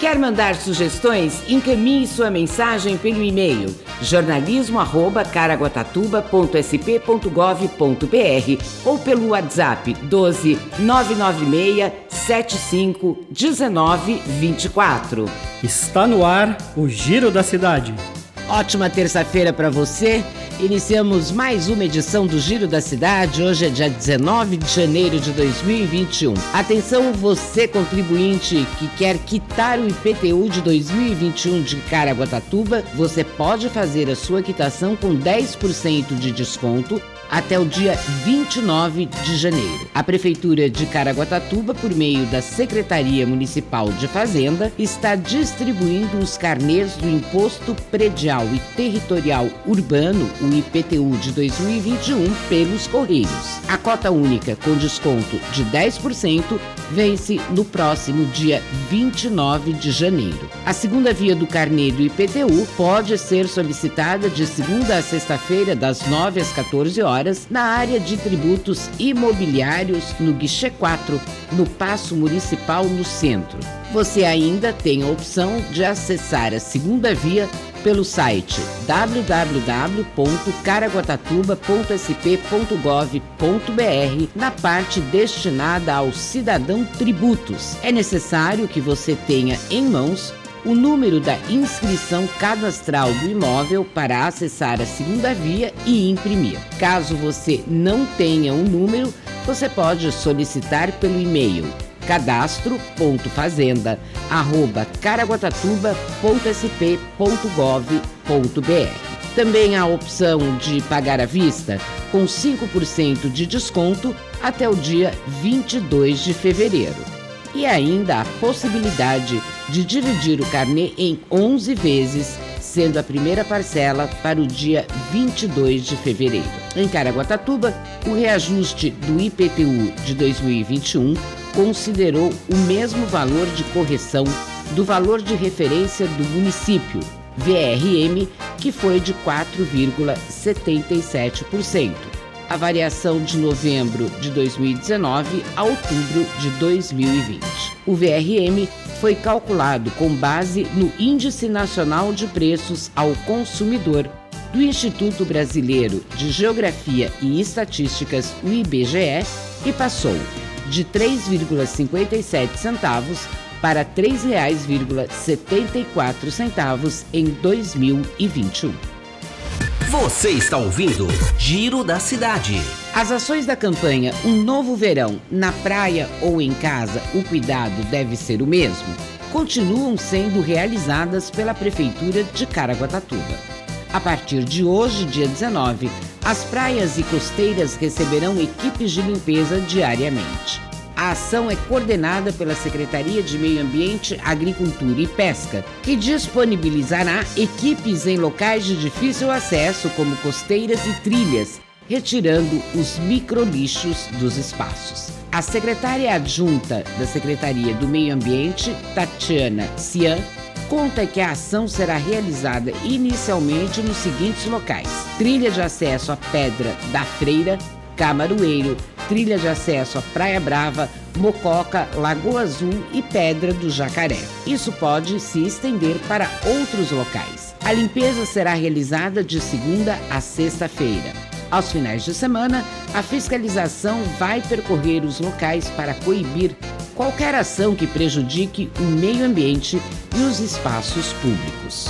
Quer mandar sugestões? Encaminhe sua mensagem pelo e-mail jornalismo@caraguatatuba.sp.gov.br ou pelo WhatsApp 12 996 75 19 24. Está no ar o Giro da Cidade. Ótima terça-feira para você. Iniciamos mais uma edição do Giro da Cidade. Hoje é dia 19 de janeiro de 2021. Atenção, você contribuinte que quer quitar o IPTU de 2021 de Caraguatatuba, você pode fazer a sua quitação com 10% de desconto até o dia 29 de janeiro. A Prefeitura de Caraguatatuba, por meio da Secretaria Municipal de Fazenda, está distribuindo os carnês do Imposto Predial e Territorial Urbano, o IPTU de 2021, pelos Correios. A cota única com desconto de 10% vence no próximo dia 29 de janeiro. A segunda via do carnê do IPTU pode ser solicitada de segunda a sexta-feira, das 9 às 14 horas horas na área de tributos imobiliários no Guichê 4, no Paço Municipal no centro. Você ainda tem a opção de acessar a segunda via pelo site www.caraguatatuba.sp.gov.br na parte destinada ao cidadão tributos. É necessário que você tenha em mãos o número da inscrição cadastral do imóvel para acessar a segunda via e imprimir. Caso você não tenha o um número, você pode solicitar pelo e-mail cadastro.fazenda@caraguatatuba.sp.gov.br. Também há a opção de pagar à vista com 5% de desconto até o dia 22 de fevereiro e ainda a possibilidade de dividir o carnê em 11 vezes, sendo a primeira parcela para o dia 22 de fevereiro. Em Caraguatatuba, o reajuste do IPTU de 2021 considerou o mesmo valor de correção do valor de referência do município, VRM, que foi de 4,77% a variação de novembro de 2019 a outubro de 2020. O VRM foi calculado com base no Índice Nacional de Preços ao Consumidor do Instituto Brasileiro de Geografia e Estatísticas, o IBGE, e passou de 3,57 centavos para R$ 3,74 em 2021. Você está ouvindo Giro da Cidade. As ações da campanha Um Novo Verão, na praia ou em casa, o cuidado deve ser o mesmo, continuam sendo realizadas pela Prefeitura de Caraguatatuba. A partir de hoje, dia 19, as praias e costeiras receberão equipes de limpeza diariamente. A ação é coordenada pela Secretaria de Meio Ambiente, Agricultura e Pesca, que disponibilizará equipes em locais de difícil acesso, como costeiras e trilhas, retirando os microlixos dos espaços. A secretária adjunta da Secretaria do Meio Ambiente, Tatiana Cian, conta que a ação será realizada inicialmente nos seguintes locais: trilha de acesso à Pedra da Freira, Camaroeiro, trilha de acesso à Praia Brava, Mococa, Lagoa Azul e Pedra do Jacaré. Isso pode se estender para outros locais. A limpeza será realizada de segunda a sexta-feira. Aos finais de semana, a fiscalização vai percorrer os locais para coibir qualquer ação que prejudique o meio ambiente e os espaços públicos.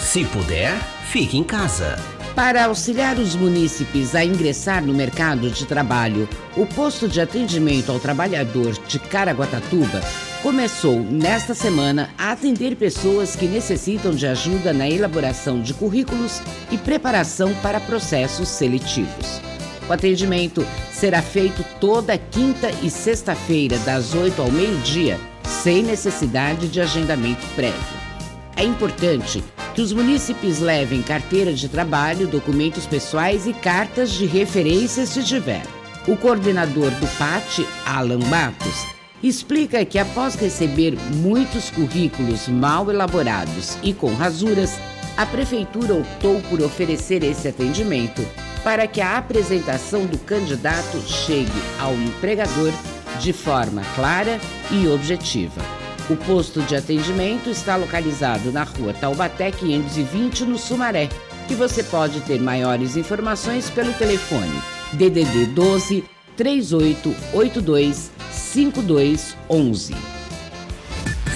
Se puder, fique em casa. Para auxiliar os munícipes a ingressar no mercado de trabalho, o posto de atendimento ao trabalhador de Caraguatatuba começou nesta semana a atender pessoas que necessitam de ajuda na elaboração de currículos e preparação para processos seletivos. O atendimento será feito toda quinta e sexta-feira, das 8 ao meio-dia, sem necessidade de agendamento prévio. É importante Que os munícipes levem carteira de trabalho, documentos pessoais e cartas de referência se tiver. O coordenador do PAT, Alan Matos, explica que após receber muitos currículos mal elaborados e com rasuras, a prefeitura optou por oferecer esse atendimento para que a apresentação do candidato chegue ao empregador de forma clara e objetiva. O posto de atendimento está localizado na rua Taubaté 520, no Sumaré, e você pode ter maiores informações pelo telefone DDD 12 3882 5211.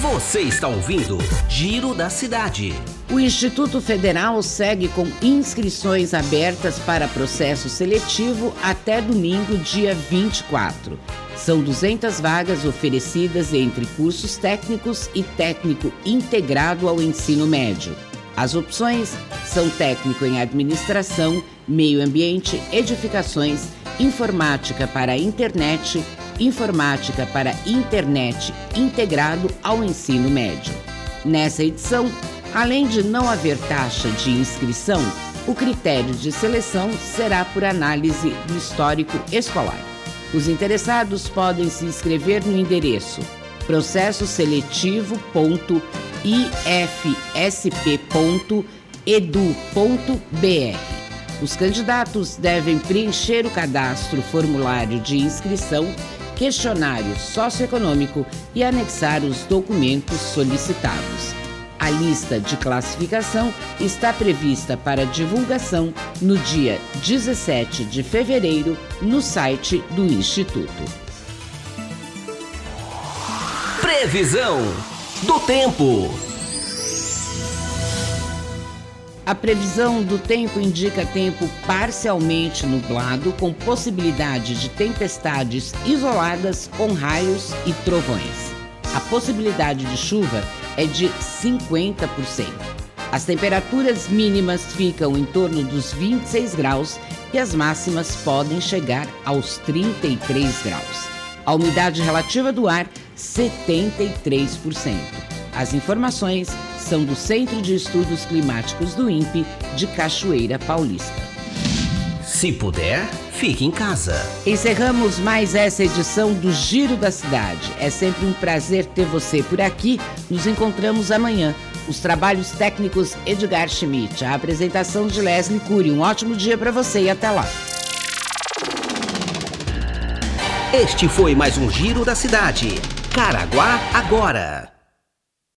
Você está ouvindo Giro da Cidade. O Instituto Federal segue com inscrições abertas para processo seletivo até domingo, dia 24. São 200 vagas oferecidas entre cursos técnicos e técnico integrado ao ensino médio. As opções são técnico em administração, meio ambiente, edificações, informática para internet, informática para internet integrado ao ensino médio. Nessa edição, além de não haver taxa de inscrição, o critério de seleção será por análise do histórico escolar. Os interessados podem se inscrever no endereço processoseletivo.ifsp.edu.br. Os candidatos devem preencher o cadastro formulário de inscrição, questionário socioeconômico e anexar os documentos solicitados. A lista de classificação está prevista para divulgação no dia 17 de fevereiro no site do Instituto. Previsão do tempo. A previsão do tempo indica tempo parcialmente nublado, com possibilidade de tempestades isoladas com raios e trovões. A possibilidade de chuva é de 50%. As temperaturas mínimas ficam em torno dos 26 graus e as máximas podem chegar aos 33 graus. A umidade relativa do ar, 73%. As informações são do Centro de Estudos Climáticos do INPE de Cachoeira Paulista. Se puder, fique em casa. Encerramos mais essa edição do Giro da Cidade. É sempre um prazer ter você por aqui. Nos encontramos amanhã. Os trabalhos técnicos Edgar Schmidt, a apresentação de Leslie Cury. Um ótimo dia para você e até lá. Este foi mais um Giro da Cidade. Caraguá agora.